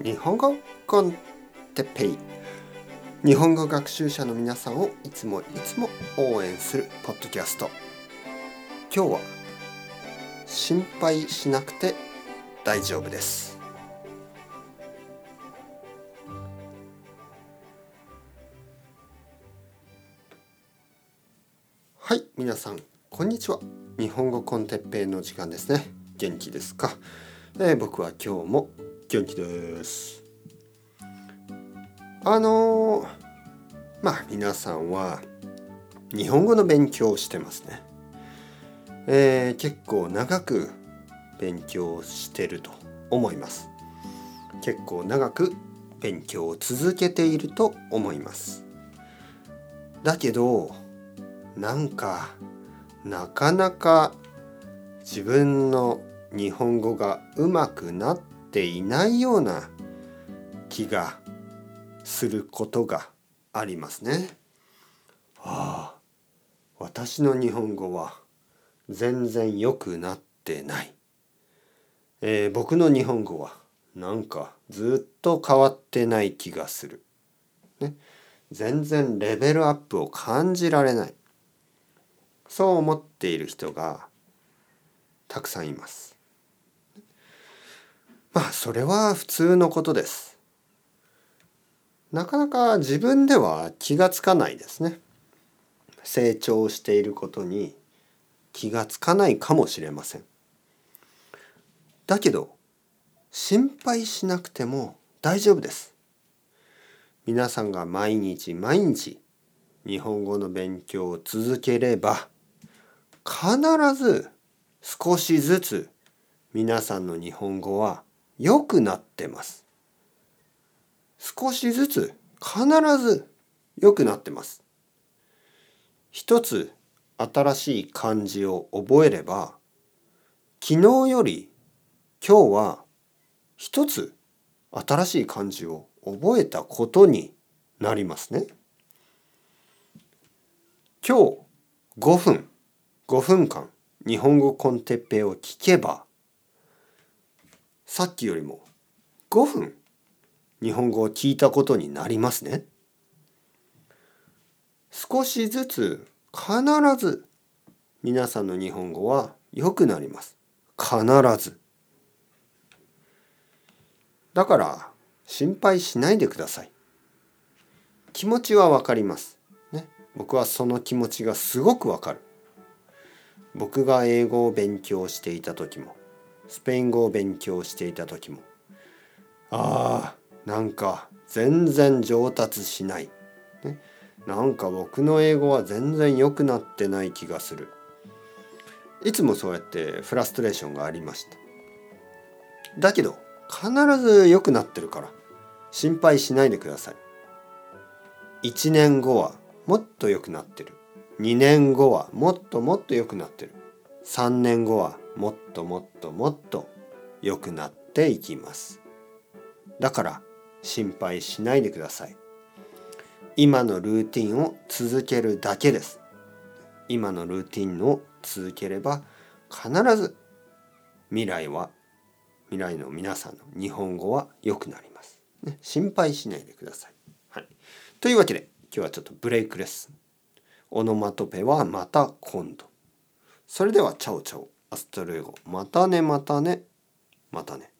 日本語コンテッペイ。日本語学習者の皆さんをいつもいつも応援するポッドキャスト。今日は心配しなくて大丈夫です。はい皆さんこんにちは。日本語コンテッペイの時間ですね。元気ですか、えー、僕は今日も元気です。あのー、まあ皆さんは日本語の勉強をしてますね、えー、結構長く勉強してると思います。結構長く勉強を続けていると思います。だけどなんかなかなか自分の日本語がうまくなっていないような気がすることがありますね。ああ私の日本語は全然良くなってない。えー、僕の日本語はなんかずっと変わってない気がする。ね、全然レベルアップを感じられない。そう思っている人がたくさんいます。まあそれは普通のことです。なかなか自分では気がつかないですね。成長していることに気がつかないかもしれません。だけど心配しなくても大丈夫です。皆さんが毎日毎日日本語の勉強を続ければ必ず少しずつ皆さんの日本語は良くなってます。少しずつ必ず良くなってます。一つ新しい漢字を覚えれば昨日より今日は一つ新しい漢字を覚えたことになりますね。今日5分5分間日本語コンテッペを聞けばさっきよりも5分日本語を聞いたことになりますね。少しずつ必ず皆さんの日本語は良くなります。必ず。だから心配しないでください。気持ちはわかります。ね。僕はその気持ちがすごくわかる。僕が英語を勉強していた時もスペイン語を勉強していた時もああなんか全然上達しない、ね、なんか僕の英語は全然良くなってない気がする。いつもそうやってフラストレーションがありました。だけど必ず良くなってるから心配しないでください。1年後はもっと良くなってる。2年後はもっともっと良くなってる。3年後はもっともっともっと良くなっていきます。だから心配しないでください。今のルーティンを続けるだけです。今のルーティンを続ければ必ず未来は未来の皆さんの日本語は良くなります、ね、心配しないでください、はい、というわけで今日はちょっとブレイクレッスン。オノマトペはまた今度。それではチャオチャオアストレゴ。またねまたねまたね。